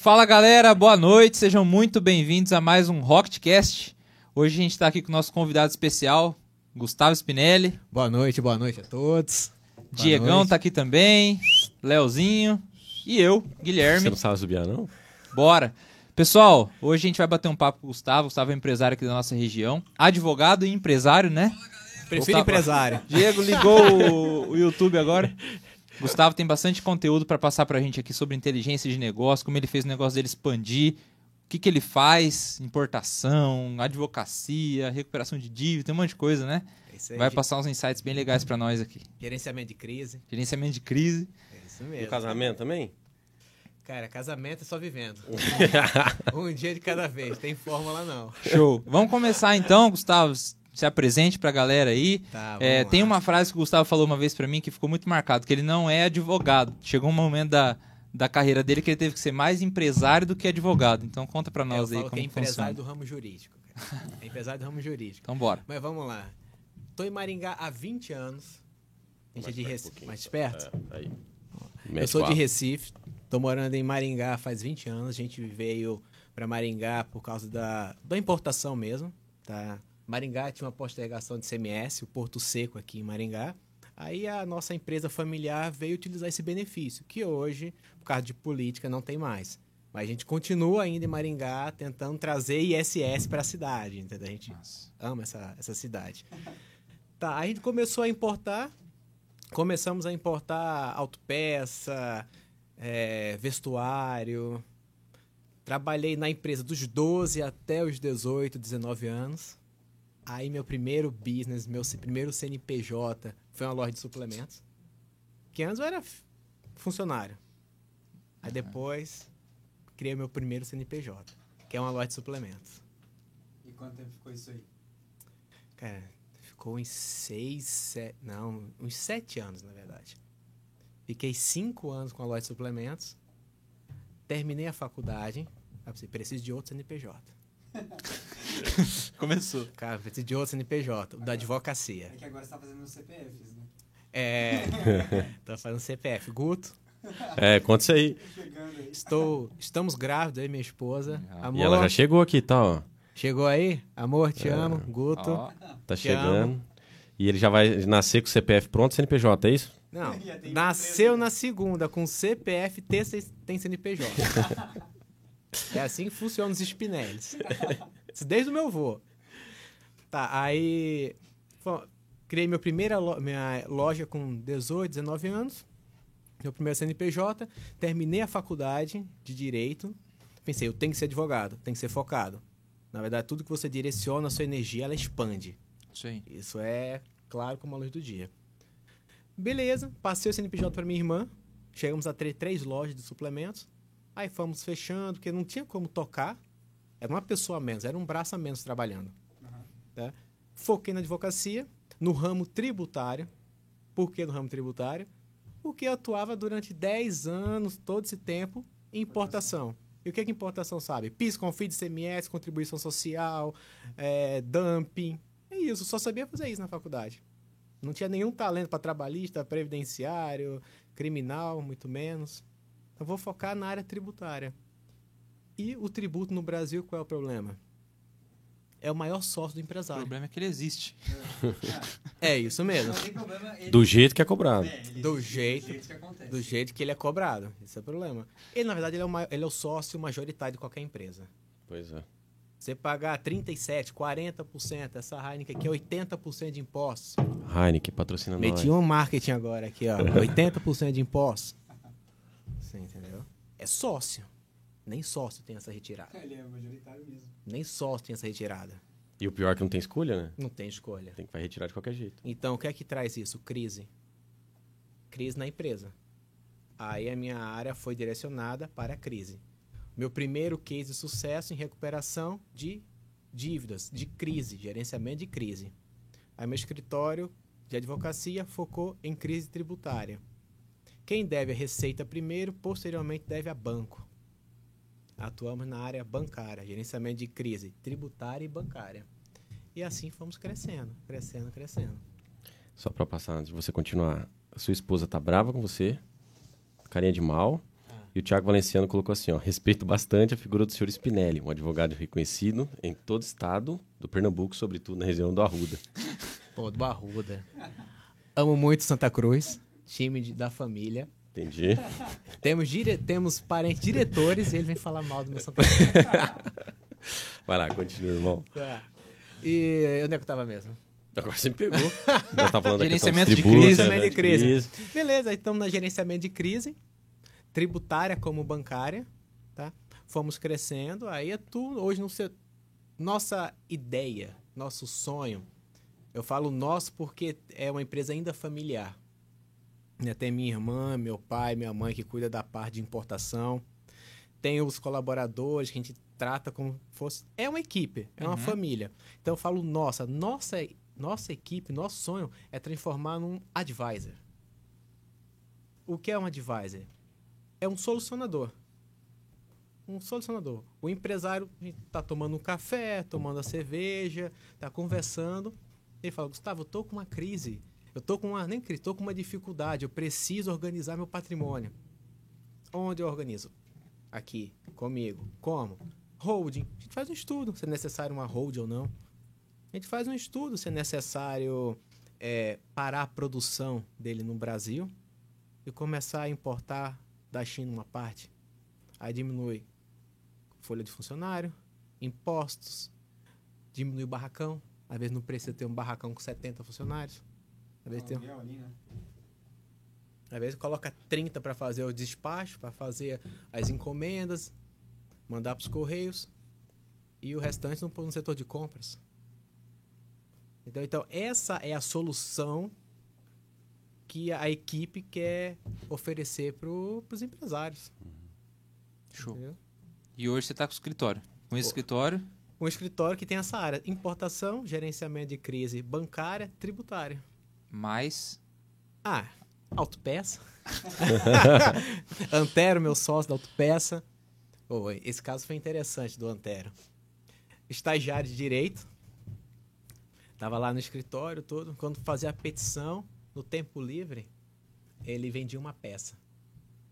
Fala galera, boa noite, sejam muito bem-vindos a mais um Rocketcast. Hoje a gente está aqui com o nosso convidado especial, Gustavo Spinelli. Boa noite, boa noite a todos. Boa Diegão noite. tá aqui também, Leozinho e eu, Guilherme. Você não sabe subir, não? Bora. Pessoal, hoje a gente vai bater um papo com o Gustavo. O Gustavo é empresário aqui da nossa região. Advogado e empresário, né? Prefiro Gustavo- empresário. Diego ligou o, o YouTube agora. Gustavo tem bastante conteúdo para passar pra gente aqui sobre inteligência de negócio, como ele fez o negócio dele expandir, o que, que ele faz, importação, advocacia, recuperação de dívida, tem um monte de coisa, né? É isso aí, Vai passar uns insights bem legais pra nós aqui. Gerenciamento de crise. Gerenciamento de crise. É isso E o mesmo. casamento também? Cara, casamento é só vivendo. um dia de cada vez. Tem fórmula não. Show. Vamos começar então, Gustavo. Se apresente pra galera aí. Tá, É, tem uma frase que o Gustavo falou uma vez pra mim que ficou muito marcado, que ele não é advogado. Chegou um momento da, da carreira dele que ele teve que ser mais empresário do que advogado. Então conta pra É, eu nós aí falo que como é empresário funciona. do ramo jurídico. cara. É empresário do ramo jurídico. Então bora. Mas vamos lá. Tô em Maringá há 20 anos. A gente é Mais de perto um Recife. pouquinho. Mais perto? É, aí. Eu sou de. Recife, tô morando em Maringá faz 20 anos. A gente veio para Maringá por causa da, da importação mesmo, tá? Maringá tinha uma postergação de CMS, o Porto Seco aqui em Maringá. Aí a nossa empresa familiar veio utilizar esse benefício, que hoje, por causa de política, não tem mais. Mas a gente continua ainda em Maringá tentando trazer ISS para a cidade, entendeu? A gente ama essa, essa cidade. Tá, a gente começou a importar, começamos a importar autopeça, é, vestuário. Trabalhei na empresa dos 12 até os 18, 19 anos. Aí meu primeiro business, meu primeiro CNPJ foi uma loja de suplementos. Que antes eu era funcionário. Aí depois criei meu primeiro CNPJ, que é uma loja de suplementos. E quanto tempo ficou isso aí? Cara, ficou uns seis, sete, não, uns sete anos, na verdade. Fiquei cinco anos com a loja de suplementos. Terminei a faculdade. Aí você preciso de outro CNPJ. Começou. Cara, preciso de outro CNPJ, o da advocacia. É que agora você tá fazendo os CPFs, né? É. tô fazendo CPF. Guto, É, conta isso aí. Aí. estou, estamos grávidos, e minha esposa. Amor, E ela já chegou aqui, tá, ó. chegou aí? Amor, te amo. Guto. Ó, Tá Te chegando. E ele já vai nascer com o CPF pronto, CNPJ, é isso? Não, nasceu na segunda com CPF, tem, tem CNPJ. é assim que funciona os Spinellis. Desde o meu avô. Tá, aí criei minha primeira lo- minha loja com 18, 19 anos. Meu primeiro CNPJ. Terminei a faculdade de Direito. Pensei, eu tenho que ser advogado, tenho que ser focado. Na verdade, tudo que você direciona a sua energia, ela expande. aí. Isso é claro como a luz do dia. Beleza, passei o CNPJ para minha irmã. Chegamos a ter três lojas de suplementos. Aí fomos fechando, porque não tinha como tocar. Era uma pessoa a menos, era um braço a menos trabalhando. Tá? Foquei na advocacia, no ramo tributário. Por que no ramo tributário? Porque eu atuava durante 10 anos, todo esse tempo, em importação. E o que, que importação sabe? PIS, CONFIDS, CMS, contribuição social, é, dumping. É isso, só sabia fazer isso na faculdade. Não tinha nenhum talento para trabalhista, previdenciário, criminal, muito menos. Então vou focar na área tributária. E o tributo no Brasil, qual é o problema? É o maior sócio do O empresário. problema é que ele existe. É isso mesmo. Problema. Ele... Do jeito que é cobrado. É, ele- Do jeito- Do jeito que acontece. Do jeito que ele é cobrado. Esse é o problema. Ele, na verdade, ele é o, ma- ele é o sócio majoritário de qualquer empresa. Pois é. Você pagar 37%, 40%, essa Heineken aqui é 80% de impostos. Heineken patrocina nós. Meti um marketing agora aqui, ó. 80% de impostos. Você entendeu? É sócio. Nem sócio tem essa retirada. Ele é majoritário mesmo. Nem sócio tem essa retirada. E o pior é que não tem escolha, né? Não tem escolha. Tem que vai retirar de qualquer jeito. Então, o que é que traz isso? Crise. Crise na empresa. Aí a minha área foi direcionada para a crise. Meu primeiro case de sucesso em recuperação de dívidas, de crise, gerenciamento de crise. Aí meu escritório de advocacia focou em crise tributária. Quem deve a receita primeiro, posteriormente deve a banco. Atuamos na área bancária, gerenciamento de crise tributária e bancária. E assim fomos crescendo, crescendo, crescendo. Só pra passar, antes de você continuar. A sua esposa tá brava com você? Carinha de mal. Ah. E o Tiago Valenciano colocou assim, ó, respeito bastante a figura do senhor Spinelli, um advogado reconhecido em todo o estado do Pernambuco, sobretudo na região do Arruda. Pô, do Arruda. Amo muito Santa Cruz, time de- da família. Entendi. Temos, dire... Temos parentes diretores e ele vem falar mal do meu Santa Cruz. Vai lá, continua, irmão. Tá. E onde é que eu tava mesmo? Agora você me pegou. Já tá falando questão Gerenciamento de tributos, crise. Gerenciamento de crise. crise. Beleza, estamos na gerenciamento de crise, tributária como bancária, tá? Fomos crescendo, aí é tudo, hoje no seu, nossa ideia, nosso sonho, eu falo nosso porque é uma empresa ainda familiar. Né, Tem minha irmã, meu pai, minha mãe que cuida da parte de importação. Tem os colaboradores que a gente trata como fosse. É uma equipe, é uma Uhum. família. Então eu falo nossa, nossa, nossa equipe, nosso sonho é transformar num advisor. O que é um advisor? É um solucionador. Um solucionador. O empresário está tomando um café, tomando a cerveja, está conversando. Ele fala, Gustavo, eu tô com uma crise. Eu tô com uma, nem crise, tô com uma dificuldade. Eu preciso organizar meu patrimônio. Onde eu organizo? Aqui, comigo. Como? Holding. A gente faz um estudo se é necessário uma holding ou não. A gente faz um estudo se é necessário é, parar a produção dele no Brasil e começar a importar da China uma parte. Aí diminui folha de funcionário, impostos, diminui o barracão. Às vezes não precisa ter um barracão com 70 funcionários. Às vezes, tem, ali, né? às vezes coloca 30 para fazer o despacho, para fazer as encomendas, mandar para os correios e o restante no, no setor de compras. Então, então, essa é a solução que a equipe quer oferecer para os empresários. Show. entendeu? E hoje você tá com o escritório. Com esse Pô. escritório, Um escritório que tem essa área: importação, gerenciamento de crise bancária, tributária. Mais Ah, autopeça. Antero, meu sócio da autopeça. Pô, esse caso foi interessante do Antero. Estagiário de direito. Tava lá no escritório todo. Quando fazia a petição, no tempo livre, ele vendia uma peça.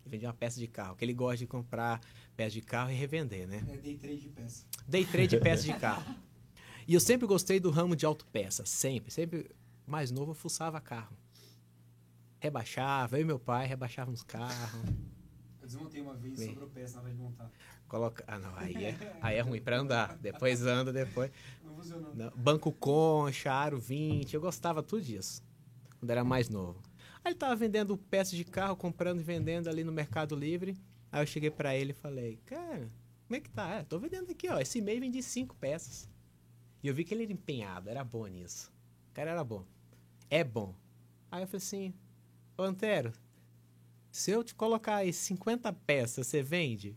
Ele vendia uma peça de carro, que ele gosta de comprar peça de carro e revender, né? É day trade de peça. Day trade de peças de carro. E eu sempre gostei do ramo de autopeça, sempre. Sempre mais novo eu fuçava carro. Rebaixava, eu e meu pai rebaixávamos carros. Eu desmontei uma vez e sobrou peça na hora de montar. Coloca... Ah, não, aí é, aí é ruim pra andar. Depois anda, depois. Não funcionou. Não, Banco Concha, Aro 20, eu gostava tudo disso. Quando era mais novo. Aí ele tava vendendo peças de carro, comprando e vendendo ali no Mercado Livre. Aí eu cheguei pra ele e falei, cara, como é que tá? É, tô vendendo aqui, ó. Esse mês vendi cinco peças. E eu vi que ele era empenhado, era bom nisso. O cara era bom. É bom. Aí eu falei assim, ô Antero, se eu te colocar aí 50 peças, você vende?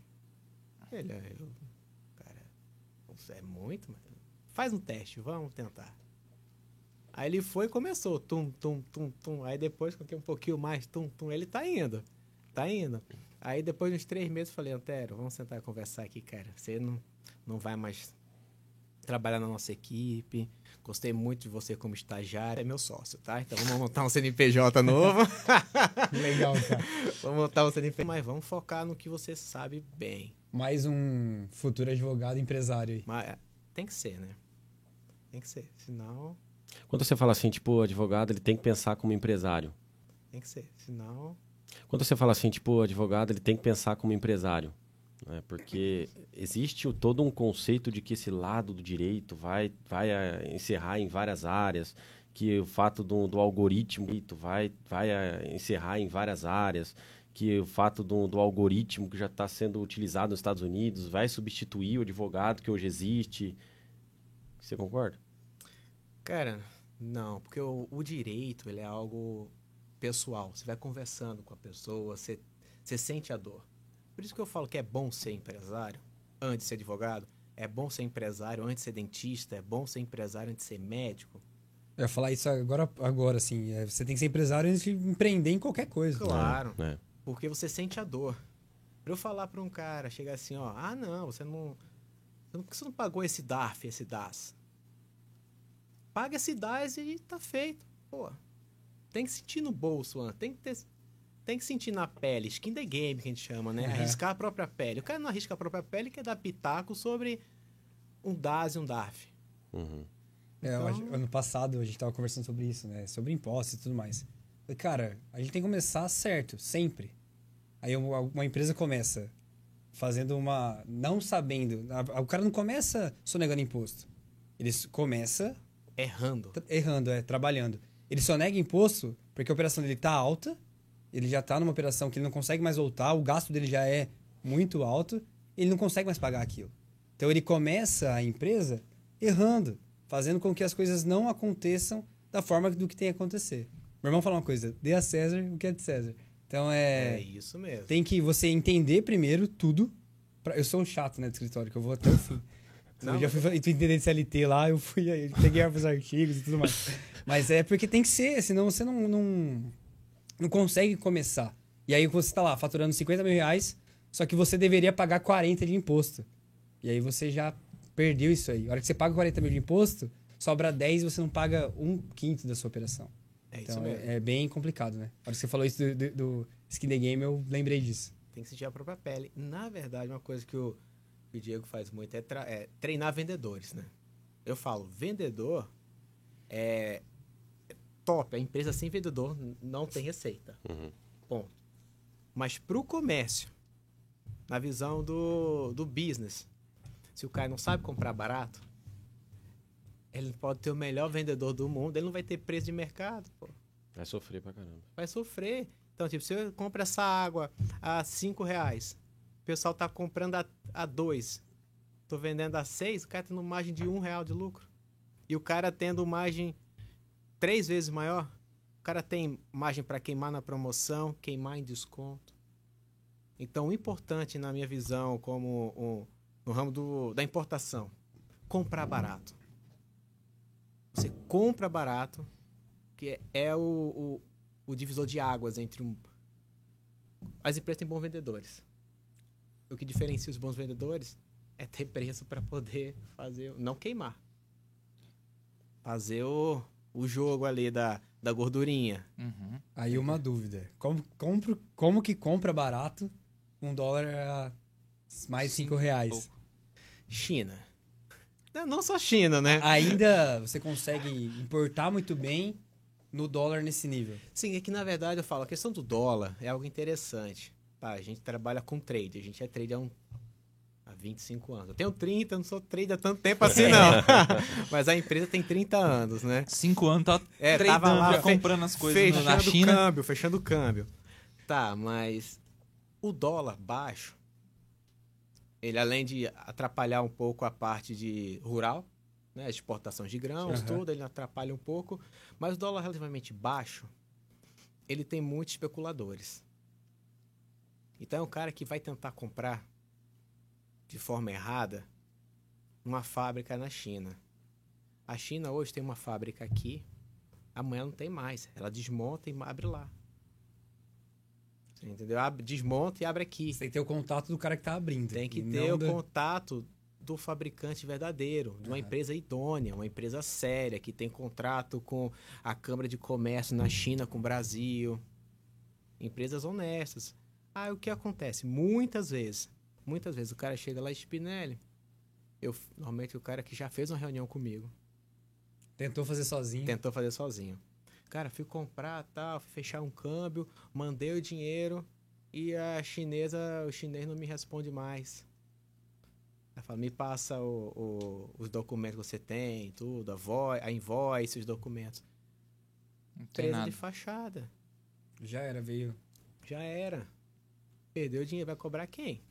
Ele, "Ah, eu, cara, é muito, mas faz um teste, vamos tentar. Aí ele foi e começou, tum, tum, tum, tum. Aí depois, com um pouquinho mais, tum, tum, ele tá indo, tá indo. Aí depois de uns três meses eu falei, Antero, vamos sentar e conversar aqui, cara. Você não, não vai mais trabalhar na nossa equipe. Gostei muito de você como estagiário, é meu sócio, tá? Então vamos montar um CNPJ novo. Legal, cara. vamos montar um CNPJ, mas vamos focar no que você sabe bem. Mais um futuro advogado empresário aí. Mas é, tem que ser, né? Tem que ser, senão Quando você fala assim, tipo, advogado ele tem que pensar como empresário. tem que ser, senão Quando você fala assim, tipo, advogado ele tem que pensar como empresário. Né? Porque existe o- todo um conceito de que esse lado do direito vai, vai eh, encerrar em várias áreas, que o fato do, do algoritmo vai, vai eh, encerrar em várias áreas, que o fato do, do algoritmo que já está sendo utilizado nos Estados Unidos vai substituir o advogado que hoje existe. Você concorda? Cara, não, porque o, o direito ele é algo pessoal. Você vai conversando com a pessoa, você, você sente a dor. Por isso que eu falo que é bom ser empresário antes de ser advogado, é bom ser empresário antes de ser dentista, é bom ser empresário antes de ser médico. Eu ia falar isso agora, agora assim. é, Você tem que ser empresário antes de empreender em qualquer coisa. Claro, Né? porque você sente a dor. Pra eu falar pra um cara, chegar assim, ó, ah não, você não. você não- Por que você não pagou esse DARF, esse DAS? Paga esse DAS e tá feito. Pô, tem que sentir no bolso, Ana. Tem que ter, tem que sentir na pele, skin the game que a gente chama, né? Uhum. Arriscar a própria pele. O cara não arrisca a própria pele, quer dar pitaco sobre um DAS e um DARF. Uhum. É, Então- ano passado a gente tava conversando sobre isso, né? Sobre impostos e tudo mais. Falei, Cara, a gente tem que começar certo, sempre. Aí uma uma empresa começa fazendo uma. não sabendo. a- O cara não começa sonegando imposto. Ele começa Errando. errando, é, trabalhando. Ele só nega imposto porque a operação dele tá alta, ele já tá numa operação que ele não consegue mais voltar, o gasto dele já é muito alto, ele não consegue mais pagar aquilo. Então ele começa a empresa errando, fazendo com que as coisas não aconteçam da forma do que tem que acontecer. Meu irmão fala uma coisa, dê a César o que é de César. Então É, é, isso mesmo. tem que você entender primeiro tudo. pra- eu sou um chato, né, do escritório, que eu vou até o fim. Não, eu já fui entender de CLT lá, eu fui, eu peguei os artigos e tudo mais. Mas é porque tem que ser, senão você não, não, não consegue começar. E aí você tá lá faturando 50 mil reais, só que você deveria pagar 40 de imposto. E aí você já perdeu isso aí. A hora que você paga 40 mil de imposto, sobra 10 e você não paga um quinto da sua operação. É isso Então é, é bem complicado, né? A hora que você falou isso do, do, do Skin the Game, eu lembrei disso. Tem que sentir a própria pele. Na verdade, uma coisa que o, que o Diego faz muito é, é treinar vendedores, né? Eu falo, vendedor é top. A empresa sem vendedor não tem receita. Uhum. Ponto. Mas pro comércio, na visão do, do business, se o cara não sabe comprar barato, ele pode ter o melhor vendedor do mundo, ele não vai ter preço de mercado, pô Vai sofrer pra caramba. vai sofrer. Então, tipo, se eu compro essa água a 5 reais, o pessoal tá comprando a, a 2, tô vendendo a 6, o cara tendo margem de 1 um real de lucro. E o cara tendo margem três vezes maior, o cara tem margem para queimar na promoção, queimar em desconto. Então, o importante, na minha visão, como no ramo do, da importação, comprar barato. Você compra barato, que é, é o, o, o divisor de águas entre um. As empresas têm bons vendedores. O que diferencia os bons vendedores é ter preço para poder fazer. Não queimar. Fazer o, o jogo ali da, da gordurinha. Uhum. Aí uma dúvida. Como, compro, como que compra barato um dólar a mais Cinco 5 reais? China. Não, só China, né? Ainda você consegue importar muito bem no dólar nesse nível. Sim, é que na verdade eu falo, a questão do dólar é algo interessante. Tá, a gente trabalha com trade, a gente é trade há, um, 25 anos. Eu tenho 30, eu não sou trade há tanto tempo assim, não. Mas a empresa tem 30 anos, né? Cinco anos tá É, tradando, tava lá comprando as coisas no- fechando na China. o câmbio, fechando o câmbio. Tá, mas o dólar baixo, ele além de atrapalhar um pouco a parte de rural, né, exportação de grãos, Aham. tudo, ele atrapalha um pouco, mas o dólar relativamente baixo, ele tem muitos especuladores. Então é um cara que vai tentar comprar de forma errada uma fábrica na China. A China hoje tem uma fábrica aqui, amanhã não tem mais. Ela desmonta e abre lá. Você entendeu? Desmonta e abre aqui. Você tem que ter o contato do cara que tá abrindo. Tem que ter o da- contato do fabricante verdadeiro, de uma empresa idônea, uma empresa séria, que tem contrato com a Câmara de Comércio na China, com o Brasil. Empresas honestas. Ah, o que acontece? Muitas vezes, muitas vezes o cara chega lá e Spinelli. Eu, normalmente o cara que já fez uma reunião comigo, Tentou fazer sozinho. tentou fazer sozinho. Cara, fui comprar, tal, fui fechar um câmbio, mandei o dinheiro e a chinesa, o chinês não me responde mais. Ela fala, me passa o- o- os documentos que você tem, tudo, a, vo a invoice, os documentos. Empresa nada. de fachada. Já era, veio. Já era. Perdeu o dinheiro, vai cobrar quem?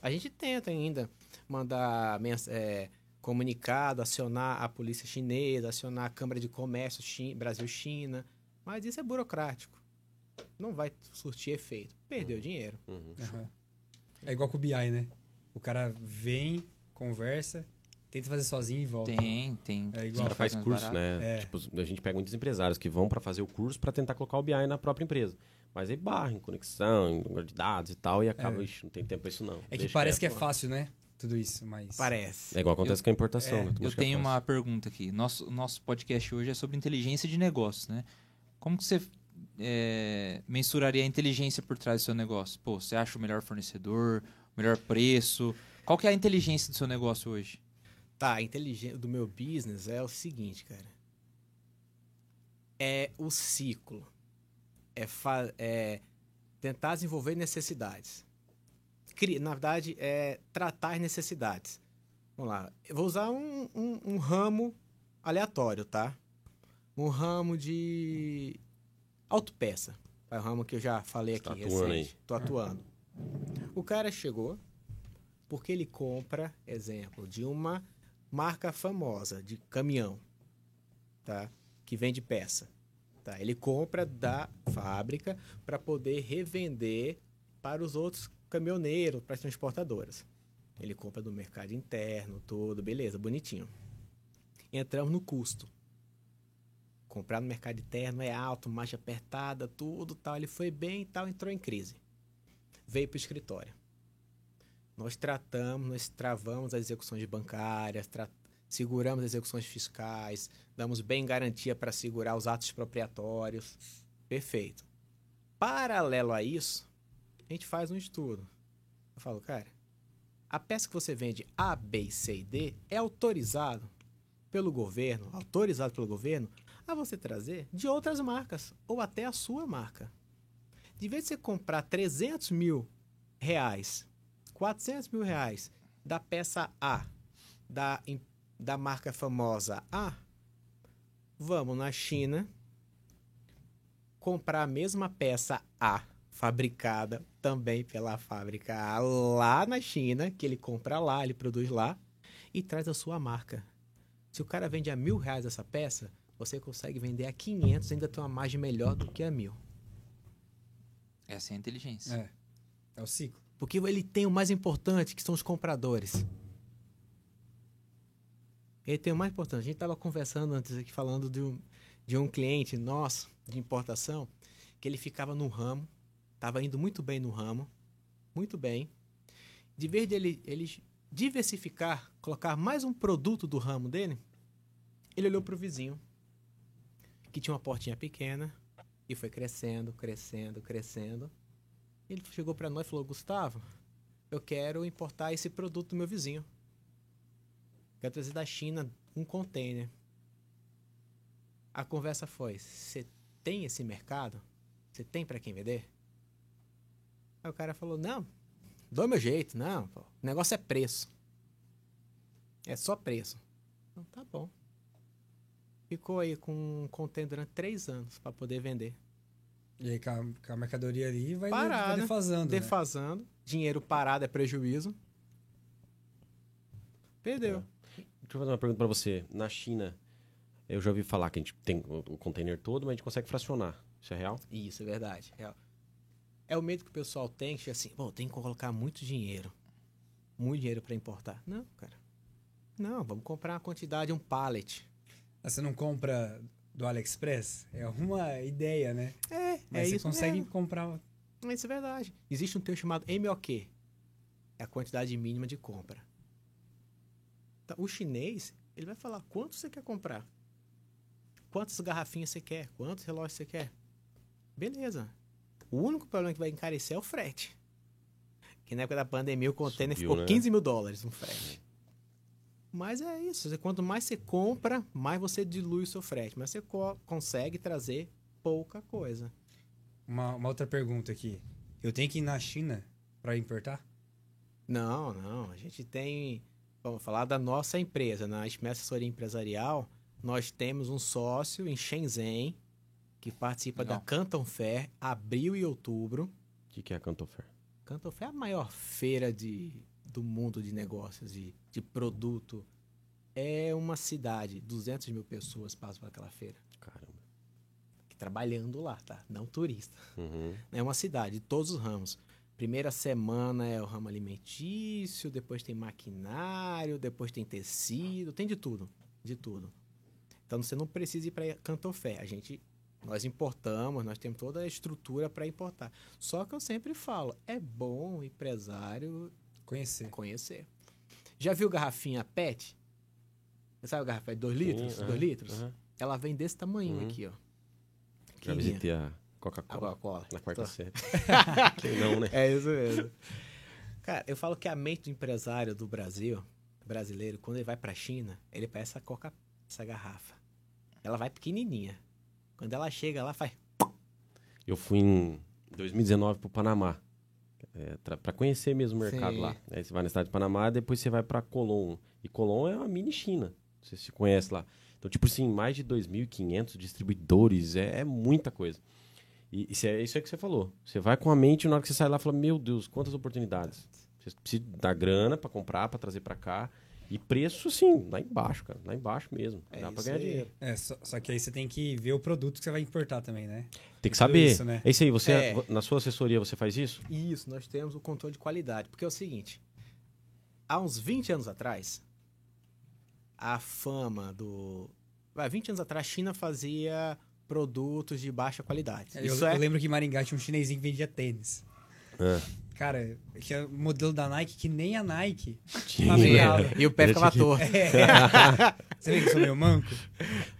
A gente tenta ainda mandar é, comunicado, acionar a polícia chinesa, acionar a Câmara de Comércio Chi- Brasil-China, mas isso é burocrático. Não vai surtir efeito. Perdeu dinheiro. Uhum. É igual com o BI, né? O cara vem, conversa, tenta fazer sozinho e volta. Tem, tem. É igual. caras faz mais curso, barato. né? É. Tipo, a gente pega muitos empresários que vão pra fazer o curso pra tentar colocar o BI na própria empresa. Mas aí barra em conexão, em número de dados e tal, e acaba, É. ixi, não tem tempo pra isso não. É que Deixa parece que é fácil, né? Tudo isso, mas. Parece. É igual acontece com a importação, É, né? Eu é tenho uma pergunta aqui. Nosso, nosso podcast hoje é sobre inteligência de negócios, né? Como que você é, mensuraria a inteligência por trás do seu negócio? Pô, você acha o melhor fornecedor, o melhor preço? Qual que é a inteligência do seu negócio hoje? Tá, a inteligência do meu business é o seguinte, cara. É o ciclo. É, é tentar desenvolver necessidades. Cri- Na verdade, é tratar as necessidades. Vamos lá. Eu vou usar um, um- um ramo aleatório, tá? Um ramo de autopeça. É um ramo que eu já falei tá aqui atuando recente. Tô atuando. O cara chegou porque ele compra, exemplo, de uma marca famosa de caminhão, tá? Que vende peça. Tá? Ele compra da fábrica para poder revender para os outros caminhoneiros, para as transportadoras. Ele compra do mercado interno, todo, beleza, bonitinho. Entramos no custo. Comprar no mercado interno é alto, margem apertada, tudo tal. Ele foi bem e tal, entrou em crise. Veio para o escritório. Nós tratamos, nós travamos as execuções bancárias, tra- seguramos execuções fiscais, damos bem garantia para segurar os atos expropriatórios. Perfeito. Paralelo a isso, a gente faz um estudo. Eu falo, cara, a peça que você vende A, B, C e D é autorizado pelo governo, autorizado pelo governo, a você trazer de outras marcas ou até a sua marca. De vez de você comprar 300 mil reais 400 mil reais da peça A, da, da marca famosa A, vamos na China comprar a mesma peça A, fabricada também pela fábrica A, lá na China, que ele compra lá, ele produz lá, e traz a sua marca. Se o cara vende a mil reais essa peça, você consegue vender a 500 e ainda tem uma margem melhor do que a mil. Essa é a inteligência. É. É o ciclo. Porque ele tem o mais importante, que são os compradores. Ele tem o mais importante. A gente estava conversando antes aqui, falando de um, de um cliente nosso, de importação, que ele ficava no ramo, estava indo muito bem no ramo, muito bem. De vez dele ele diversificar, colocar mais um produto do ramo dele, ele olhou para o vizinho, que tinha uma portinha pequena, e foi crescendo, crescendo, crescendo. Ele chegou para nós e falou: Gustavo, eu quero importar esse produto do meu vizinho. Quero trazer da China um container. A conversa foi: você tem esse mercado? Você tem para quem vender? Aí o cara falou: não, dou meu jeito, não. pô, O negócio é preço. É só preço. Então, tá bom. Ficou aí com um container durante três anos para poder vender. E aí com a, mercadoria ali vai, Parada, vai defasando. né? defasando, dinheiro parado é prejuízo. Perdeu. Deixa eu fazer uma pergunta pra você. Na China, eu já ouvi falar que a gente tem o container todo, mas a gente consegue fracionar. Isso é real? Isso, é verdade. real. É o medo que o pessoal tem, que assim, pô, tem que colocar muito dinheiro. Muito dinheiro para importar. Não, cara. Não, vamos comprar uma quantidade, um pallet. Ah, Você não compra do AliExpress? É uma ideia, né? É, Mas é você isso. consegue É, comprar. isso é verdade. Existe um termo chamado MOQ. É a quantidade mínima de compra. Então, o chinês, ele vai falar quanto você quer comprar. Quantas garrafinhas você quer? Quantos relógios você quer? Beleza. O único problema que vai encarecer é o frete. Que na época da pandemia o container Subiu, ficou né? 15 mil dólares no frete. Mas é isso. Quanto mais você compra, mais você dilui o seu frete. Mas você co- consegue trazer pouca coisa. Uma, uma outra pergunta aqui. Eu tenho que ir na China para importar? Não, não. A gente tem. Vamos falar da nossa empresa. Na Esme Assessoria Empresarial, nós temos um sócio em Shenzhen que participa Legal. da Canton Fair, abril e outubro. O que, que é a Cantofer? Canton Fair é a maior feira de, do mundo de negócios, de, de produto. É uma cidade, 200 mil pessoas passam por aquela feira. Caramba. Trabalhando lá, tá? Não turista. Uhum. É uma cidade, de todos os ramos. Primeira semana é o ramo alimentício, depois tem maquinário, depois tem tecido, tem de tudo, de tudo. Então você não precisa ir para Cantofé. A gente, nós importamos, nós temos toda a estrutura para importar. Só que eu sempre falo, é bom o empresário Conhecer. conhecer. Já viu garrafinha PET? Você sabe a garrafa de 2 litros? Sim, 2 aham, litros? aham. Ela vem desse tamanho Uhum. aqui, ó. Já visitei A Coca-Cola. Coca-Cola. Na quarta Tô- série. Quem não, né? É isso mesmo. Cara, eu falo que a mente do empresário do Brasil, brasileiro, quando ele vai pra China, ele pega essa coca, essa garrafa. Ela vai pequenininha. Quando ela chega lá, faz. Eu fui em 2019 pro Panamá. É, pra conhecer mesmo o mercado Sim. lá. Aí você vai na cidade de Panamá, depois você vai pra Colón. E Colón é uma mini China. Você se conhece lá. Então, tipo assim, mais de 2.500 distribuidores. É, é muita coisa. E isso é isso é que você falou. Você vai com a mente, na hora que você sai lá, fala: Meu Deus, quantas oportunidades. Você precisa dar grana pra comprar, pra trazer pra cá. E preço, assim, lá embaixo, cara. Lá embaixo mesmo. É Dá pra ganhar aí. dinheiro. É, só, só que aí você tem que ver o produto que você vai importar também, né? Tem que Tudo saber. isso, né? É isso aí. Você, É. na sua assessoria, você faz isso? Isso, nós temos o controle de qualidade. Porque é o seguinte: há uns 20 anos atrás, a fama do. Vai, 20 anos atrás, a China fazia produtos de baixa qualidade. Eu, Isso eu é. lembro que em Maringá tinha um chinesinho que vendia tênis. É. Cara, tinha um modelo da Nike que nem a Nike. Tinha. E o pé ficava torto. Você vê que eu sou meio manco?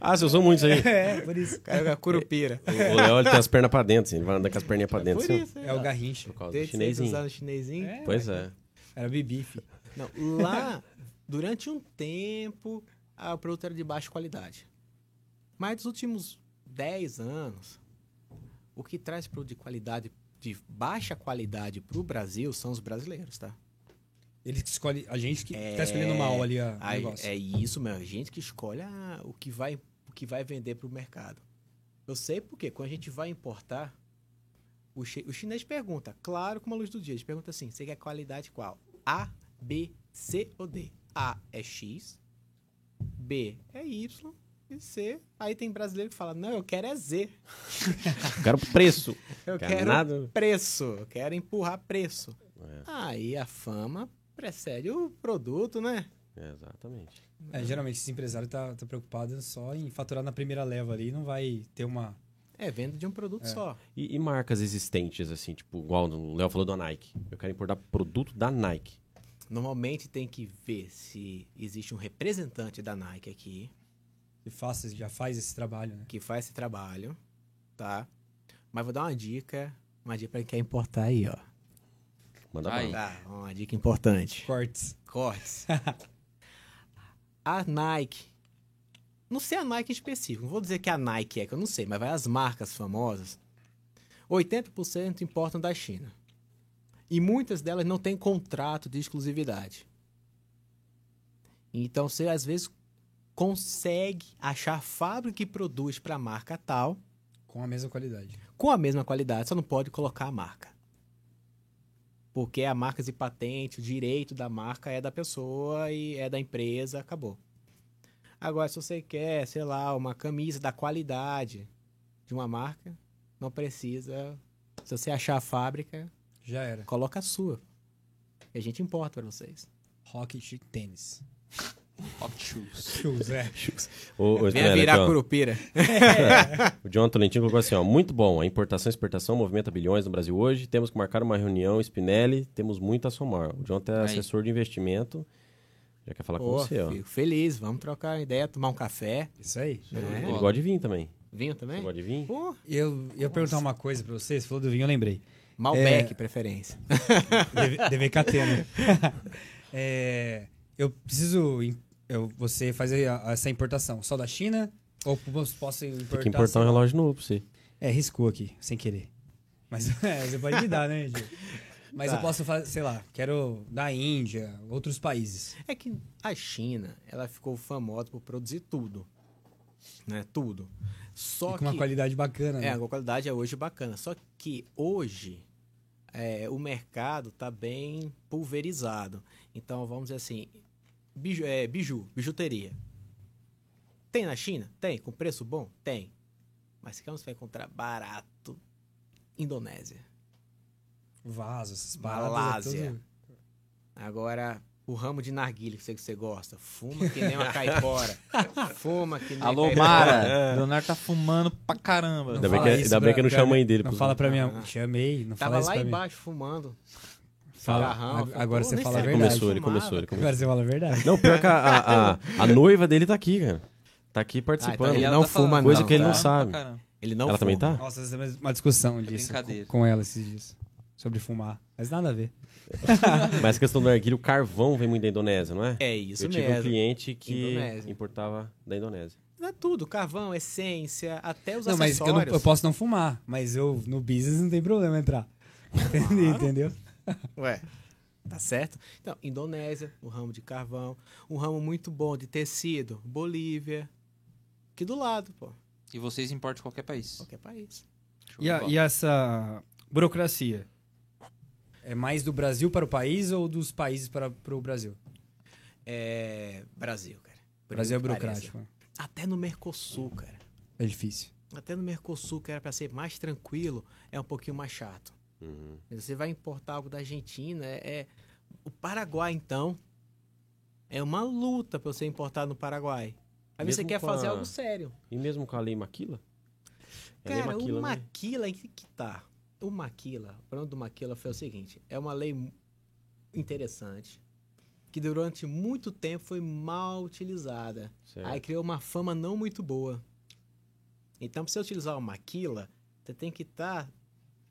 Ah, você usou muito isso aí. É, por isso. Cara, curupira. O o Léo ele tem as pernas pra dentro, assim, ele vai andar com as perninhas pra dentro. Por assim, isso, É o garrincha. Por causa do Desde chinesinho. usando chinesinho. É, Pois é. Era bibife. Não, lá, durante um tempo, o produto era de baixa qualidade. Mas nos últimos 10 anos, o que traz produto de qualidade, de baixa qualidade para o Brasil são os brasileiros, tá? Ele que escolhe. A gente que É, tá escolhendo mal ali a, Aí, negócio. é isso, meu. A gente que escolhe a- o, que vai, o que vai vender para o mercado. Eu sei porque quando a gente vai importar, o, chi- o chinês pergunta, claro, como a luz do dia, ele pergunta assim: você quer qualidade qual? A, B, C ou D? A é X, B é Y C. Aí tem brasileiro que fala: não, eu quero é Z. Eu quero preço. Eu Quero quero nada. preço, eu quero empurrar preço. É. Aí a fama precede o produto, né? É, exatamente. É, geralmente esse empresário tá, tá preocupado só em faturar na primeira leva ali, não vai ter uma. É venda de um produto É. só. E, e marcas existentes, assim, tipo, igual o Léo falou da Nike. Eu quero importar produto da Nike. Normalmente tem que ver se existe um representante da Nike aqui que faça, já faz esse trabalho, né? que faz esse trabalho, tá? Mas vou dar uma dica, uma dica para quem quer importar aí, ó. Manda Aí. Tá, uma dica importante. Cortes. Cortes. a Nike, não sei a Nike em específico, não vou dizer que a Nike é, que eu não sei, mas vai as marcas famosas, 80% importam da China. E muitas delas não têm contrato de exclusividade. Então você às vezes consegue achar a fábrica que produz para a marca tal Com a mesma qualidade. com a mesma qualidade, só não pode colocar a marca. Porque a marca de patente, o direito da marca é da pessoa e é da empresa, acabou. Agora, se você quer, sei lá, uma camisa da qualidade de uma marca, não precisa. Se você achar a fábrica, Já era. coloca a sua. E a gente importa para vocês. Rocket tênis. Hot shoes. Shoes, é. Ô, ô, Venha Spinelli, virar curupira. O John Tolentino colocou assim, ó, muito bom, a importação e exportação movimenta bilhões no Brasil hoje, temos que marcar uma reunião, Spinelli, temos muito a somar. O John é Aí. assessor de investimento, já quer falar com Pô, você, ó. fico feliz, vamos trocar ideia, tomar um café. Isso aí. É. Ele gosta de vinho também. Vinho Você também? gosta de vinho? Pô, Eu ia perguntar uma coisa pra você, você falou do vinho, eu lembrei. Malbec, preferência. DV- DVKT, né? É, eu preciso. Eu, você fazer a- essa importação só da China? Ou posso importar? Tem que importar um relógio novo pra você. É, riscou aqui, sem querer. Mas é, você pode me dar, né, Gil? Mas Tá. eu posso fazer, sei lá, quero da Índia, outros países. É que a China, ela ficou famosa por produzir tudo. Né? Tudo. Só E com uma que qualidade bacana, é, né? a qualidade é hoje bacana. Só que hoje é, o mercado tá bem pulverizado. Então, vamos dizer assim, biju, é, biju, bijuteria. Tem na China? Tem. Com preço bom? Tem. Mas que você vai encontrar barato? Indonésia. Vaso, essas paradas. Malásia. É tudo... Agora, o ramo de narguilha que você, que você gosta. Fuma que nem uma caipora. Fuma que nem Alô, caipora. Mara. Leonardo tá fumando pra caramba. Ainda bem que- isso ainda bem que eu não mãe dele Não fala pra mim, Ah. chamei, não Tava fala isso lá pra mim. embaixo fumando. Fala- agora você fala a verdade. começou, ele começou, ele começou. Agora você fala a verdade. Não, pior que a, a, a, a noiva dele tá aqui, cara. Tá aqui participando. Ah, então ele ela não tá fuma, coisa não, que ele não tá? sabe. Pra caramba. Ele não Ela também fuma. tá? Nossa, essa é uma discussão disso brincadeira. com, com ela esses dias. Sobre fumar. Mas nada a ver. Mas a questão do narguilha, o carvão vem muito da Indonésia, não é? É isso Eu tive um mesmo. cliente que Indonésia. importava da Indonésia. É tudo, carvão, essência, até os Não, mas eu, acessórios. não- eu posso não fumar, mas eu no business não tem problema entrar. Entendeu? Ué, tá certo? Então, Indonésia, o ramo de carvão. Um ramo muito bom de tecido, Bolívia. Aqui do lado, pô. E vocês importam de qualquer país. Qualquer país. E, a- e essa burocracia? É mais do Brasil para o país ou dos países para, para o Brasil? É. Brasil, cara. Por Brasil é incrível que pareça. burocrático. Até no Mercosul, cara. É difícil. Até no Mercosul, que era pra ser mais tranquilo, é um pouquinho mais chato. Uhum. Você vai importar algo da Argentina, é, é- o Paraguai então é uma luta pra você importar no Paraguai. Aí você Mesmo quer com fazer a- algo sério. E mesmo com a lei maquila? É lei Cara, maquila, o né? Maquila, em que tá? O Maquila, o problema do Maquila foi o seguinte, é uma lei interessante, que durante muito tempo foi mal utilizada. Certo. Aí criou uma fama não muito boa. Então, pra você utilizar o Maquila, você tem que estar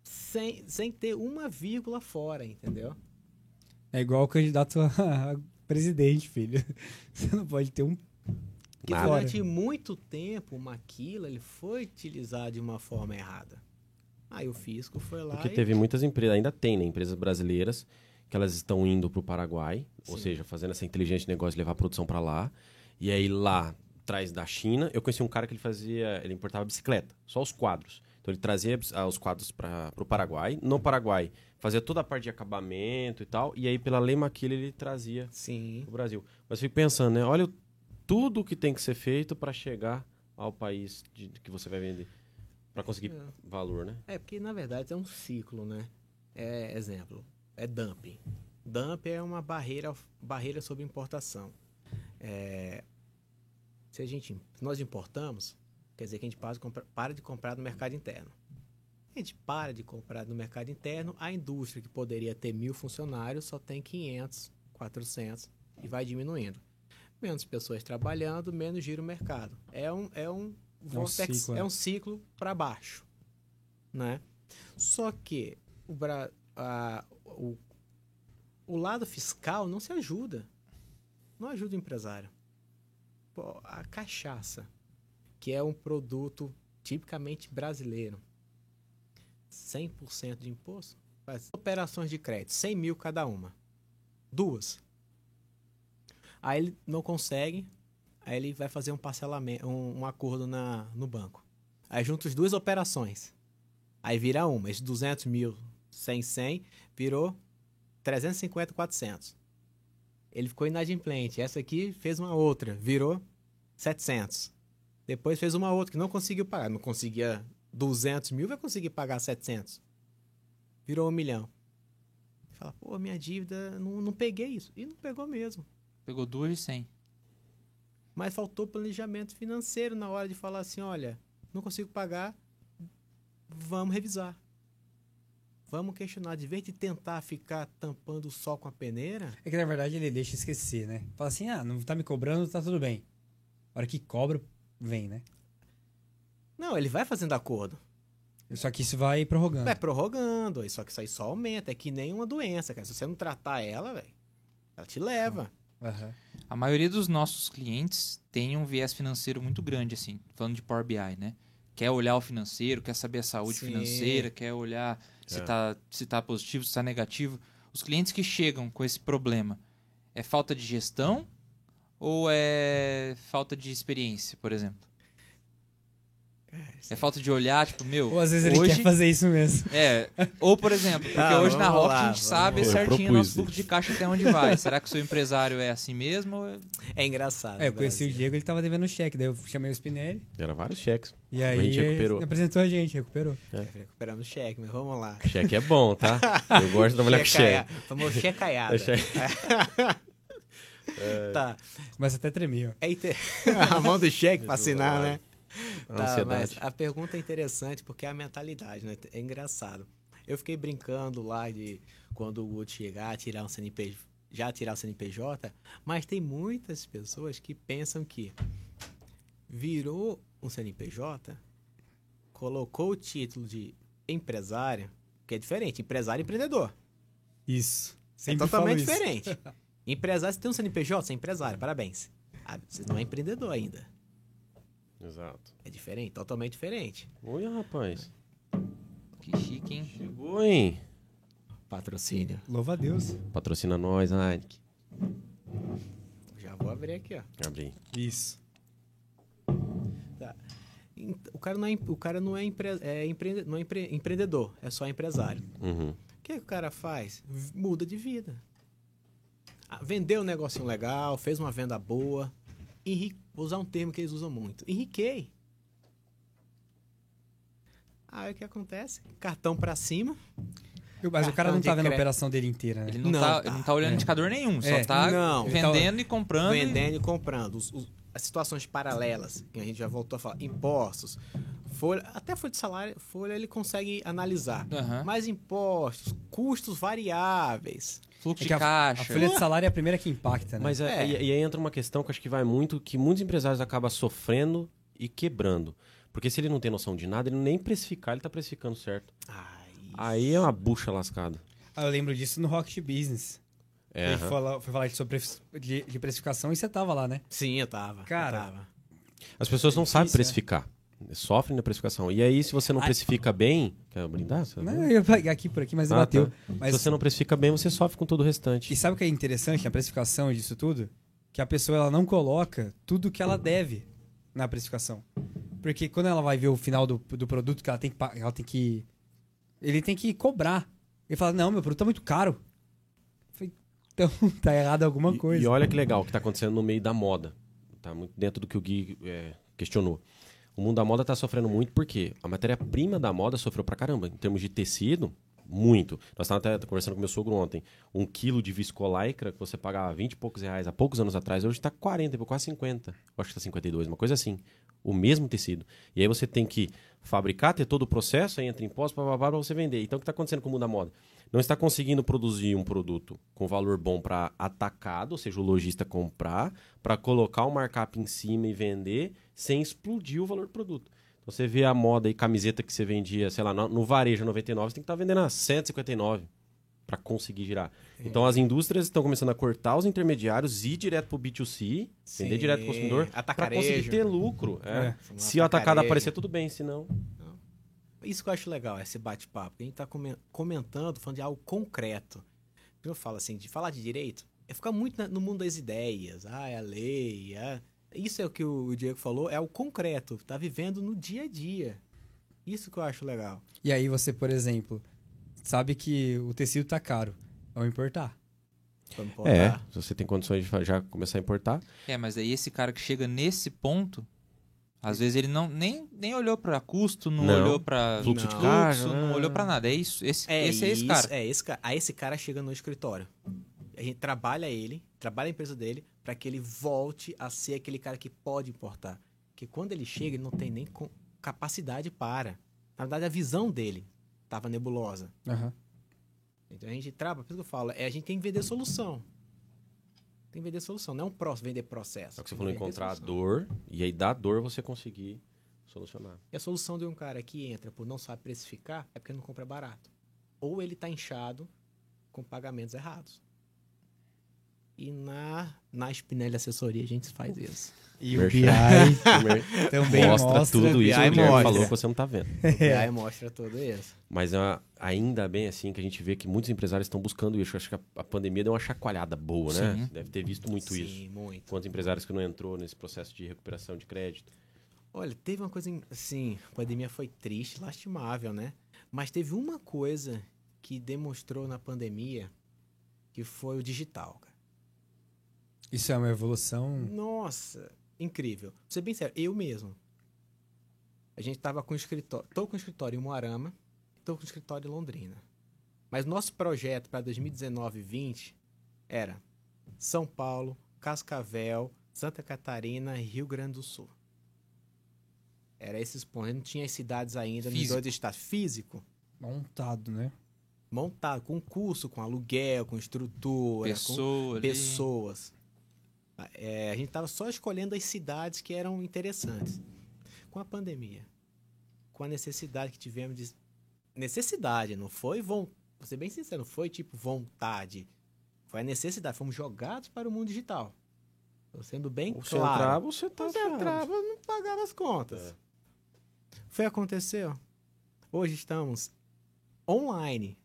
sem, sem ter uma vírgula fora, entendeu? É igual o candidato a, a presidente, filho. Você não pode ter um. Porque Nada. durante muito tempo o Maquila ele foi utilizado de uma forma errada. Aí o fisco foi lá Porque e... teve muitas empresas, ainda tem, né? Empresas brasileiras que elas estão indo para o Paraguai, ou Sim. seja, fazendo essa inteligência de negócio de levar a produção para lá. E aí lá, atrás da China, eu conheci um cara que ele fazia, ele importava bicicleta, só os quadros. Então ele trazia ah, os quadros para o Paraguai. No Paraguai, fazia toda a parte de acabamento e tal. E aí pela lei Maquila ele trazia para o Brasil. Mas fico pensando, né? Olha o- tudo que tem que ser feito para chegar ao país de, que você vai vender. Para conseguir É. valor, né? É, porque na verdade é um ciclo, né? É, exemplo, é dumping. Dumping é uma barreira, barreira sobre importação. É, se a gente, se nós importamos, quer dizer que a gente para de, comprar, no mercado interno. A gente para de comprar no mercado interno, a indústria que poderia ter mil funcionários só tem 500, 400 e vai diminuindo. Menos pessoas trabalhando, menos gira o mercado. É um, é um, vortex, ciclo, é. é um ciclo para baixo, né? Só que o, Bra- a- o, o lado fiscal não se ajuda. Não ajuda o empresário. Pô, a cachaça, que é um produto tipicamente brasileiro, 100% de imposto, faz operações de crédito, 100 mil cada uma. Duas. Aí ele não consegue, aí ele vai fazer um parcelamento, um, um acordo na, no banco. Aí junta as duas operações. Aí vira uma. Esses 200 mil, 100, 100, virou 350, 400. Ele ficou inadimplente. Essa aqui fez uma outra, virou 700. Depois fez uma outra que não conseguiu pagar. Não conseguia 200 mil, vai conseguir pagar 700. Virou um milhão. Fala, pô, minha dívida, não, não peguei isso. E não pegou mesmo. Pegou duas de 100. Mas faltou planejamento financeiro na hora de falar assim, olha, não consigo pagar, vamos revisar. Vamos questionar. De vez de tentar ficar tampando o sol com a peneira, É que na verdade ele deixa esquecer, né? Fala assim: ah, não tá me cobrando, tá tudo bem. A hora que cobra, vem, né? não, ele vai fazendo acordo. Só que isso vai prorrogando. Vai prorrogando, só que isso aí só aumenta. É que nem uma doença, cara. Se você não tratar ela, velho, ela te leva. Aham. A maioria dos nossos clientes tem um viés financeiro muito grande, assim, falando de Power BI, né? Quer olhar o financeiro, quer saber a saúde Sim. financeira, quer olhar se, É. tá, se tá positivo, se tá negativo. Os clientes que chegam com esse problema, é falta de gestão ou é falta de experiência, por exemplo? É falta de olhar, tipo, meu. Ou às vezes ele hoje, quer fazer isso mesmo. É, ou por exemplo, porque Ah, hoje na Rock lá, a gente sabe lá. Certinho nosso fluxo de caixa até onde vai. Será que o seu empresário é assim mesmo? ou é- É engraçado. É, eu conheci o. Diego, ele tava devendo um cheque, daí eu chamei o Spinelli. Era vários cheques. E A aí gente recuperou. ele apresentou a gente, recuperou. Recuperando o cheque, mas vamos lá. Cheque é bom, tá? Eu gosto de trabalhar com Checaia- cheque. Famoso checaiada. Cheque. Tá. Começa até a tremer. É inte- a mão do cheque pra assinar, né? A Tá, mas a pergunta é interessante porque é a mentalidade, né? É engraçado. Eu fiquei brincando lá de quando o Guto chegar, tirar um CNPJ, já tirar o CNPJ, mas tem muitas pessoas que pensam que virou um CNPJ, colocou o título de empresário, que é diferente, empresário e empreendedor. Isso. É Sempre falo totalmente diferente. empresário, você tem um CNPJ, você é empresário, parabéns. Ah, você não é empreendedor ainda. Exato. É diferente, totalmente diferente. Oi, rapaz. Que chique, hein? Chegou, hein? Patrocínio. Louva a Deus. Patrocina nós, Heineken. Já vou abrir aqui, ó. Abri. Isso. Ent- O cara não é, o cara não é, empre- é empreende- não é empre- empreendedor, é só empresário. Uhum. O que, que o cara faz? Muda de vida. Vendeu um negocinho legal, fez uma venda boa. Enri... Vou usar um termo que eles usam muito. Enriquei. Aí o que acontece? Cartão pra cima. Mas o cara não de tá vendo a operação dele inteira, né? Ele não, Não, tá, tá. ele não tá olhando É. indicador nenhum, só É. tá Não. vendendo e comprando. vendendo e comprando. Os- os- as situações paralelas, que a gente já voltou a falar, impostos, folha, até folha de salário, folha ele consegue analisar. Aham. Mas impostos, custos variáveis. Fluxo É de que a, a caixa. folha de salário é a primeira que impacta, né? Mas é, É. E, e aí entra uma questão que eu acho que vai muito, que muitos empresários acabam sofrendo e quebrando. Porque se ele não tem noção de nada, ele nem precificar, ele tá precificando certo. Ai, Aí é uma bucha lascada. Ah, eu lembro disso no Rocket Business. É, Ele aham. falou- foi falar sobre de, de precificação e você tava lá, né? Sim, eu tava. Cara, eu tava. As pessoas não difícil, sabem né? Sofrem na precificação. E aí, se você não precifica bem. Quer brindar? Não, eu ia aqui por aqui, mas Ah, bateu. tá. Mas, Se você não precifica bem, você sofre com todo o restante. E sabe o que é interessante na precificação disso tudo? Que a pessoa ela não coloca tudo que ela deve na precificação. Porque quando ela vai ver o final do, do produto que ela tem que, ela tem que. Ele tem que cobrar. Ele fala, não, meu produto tá muito caro. Falei, então tá errado alguma E- coisa. E, olha que legal o que está acontecendo no meio da moda. Tá muito dentro do que o Gui é, questionou. O mundo da moda está sofrendo muito porque a matéria-prima da moda sofreu pra caramba. Em termos de tecido, muito. Nós estávamos até conversando com meu sogro ontem. Um quilo de viscolaicra que você pagava 20 e poucos reais há poucos anos atrás, hoje está 40, quase 50. Eu acho que está 52, uma coisa assim. O mesmo tecido. E aí você tem que fabricar, ter todo o processo, aí entra imposto, para você vender. Então o que está acontecendo com o mundo da moda? Não está conseguindo produzir um produto com valor bom para atacado, ou seja, o lojista comprar, para colocar o markup em cima e vender, sem explodir o valor do produto. Então você vê a moda e camiseta que você vendia, sei lá, no, no varejo 99, você tem que estar vendendo a 159 para conseguir girar. Então as indústrias estão começando a cortar os intermediários e ir direto pro B2C, vender Sim, direto pro consumidor, para conseguir ter lucro. É. É. Se o atacado aparecer, tudo bem, se não... Isso que eu acho legal, esse bate-papo. A gente tá comen- comentando, falando de algo concreto. Eu falo assim, de falar de direito, é ficar muito no mundo das ideias. Ah, é a lei. é- Isso é o que o Diego falou, é o concreto. Tá vivendo no dia a dia. Isso que eu acho legal. E aí você, por exemplo, sabe que o tecido tá caro. Vamos importar. Vamos É, importar. se você tem condições de já começar a importar. É, mas aí esse cara que chega nesse ponto, às vezes ele não nem, nem olhou pra custo, não, Não. olhou pra Fluxo de fluxo, caixa, não né? olhou pra nada. É isso, esse, É, esse é esse cara. É esse cara. Aí esse cara chega no escritório. A gente trabalha ele, trabalha a empresa dele, para que ele volte a ser aquele cara que pode importar. Porque quando ele chega, ele não tem nem capacidade para. Na verdade, a visão dele estava nebulosa. Aham. Então a gente trabalha, por isso que eu falo, é, a gente tem que vender solução. Tem que vender solução, não é um pró- vender processo. É o que você falou, encontrar a dor, e aí da dor você conseguir solucionar. E a solução de um cara que entra por não sabe precificar é porque não compra barato. Ou ele está inchado com pagamentos errados. E na, na Spinelli Assessoria a gente faz isso. E o. BI também mostra, mostra. tudo isso BI que o falou que você não tá vendo. E aí mostra tudo isso. Mas ah, ainda bem assim que a gente vê que muitos empresários estão buscando isso. Eu acho que a, a pandemia deu uma chacoalhada boa, né? Sim. Deve ter visto muito Sim, isso. muito. Quantos empresários que não entrou nesse processo de recuperação de crédito? Olha, teve uma coisa, assim, a pandemia foi triste, lastimável, né? Mas teve uma coisa que demonstrou na pandemia que foi o digital, cara. Isso é uma evolução. Nossa, incrível. Pra ser bem sério, eu mesmo. A gente tava com o escritório. Tô com o escritório em Moarama, tô com o escritório em Londrina. Mas nosso projeto para 2019 e 20 era São Paulo, Cascavel, Santa Catarina e Rio Grande do Sul. Era esses pontos. Não tinha as cidades ainda nos Físico. dois estados. Físico. Montado, né? Montado, com curso, com aluguel, com estrutura, com Pessoa ali. pessoas. É, a gente estava só escolhendo as cidades que eram interessantes. Com a pandemia, com a necessidade que tivemos de. Necessidade, não foi vontade. Vou ser bem sincero, não foi tipo vontade. Foi a necessidade. Fomos jogados para o mundo digital. Tô sendo bem Você claro. entrava, você tá Você entrava, não pagava as contas. É. Foi aconteceu. Hoje estamos online.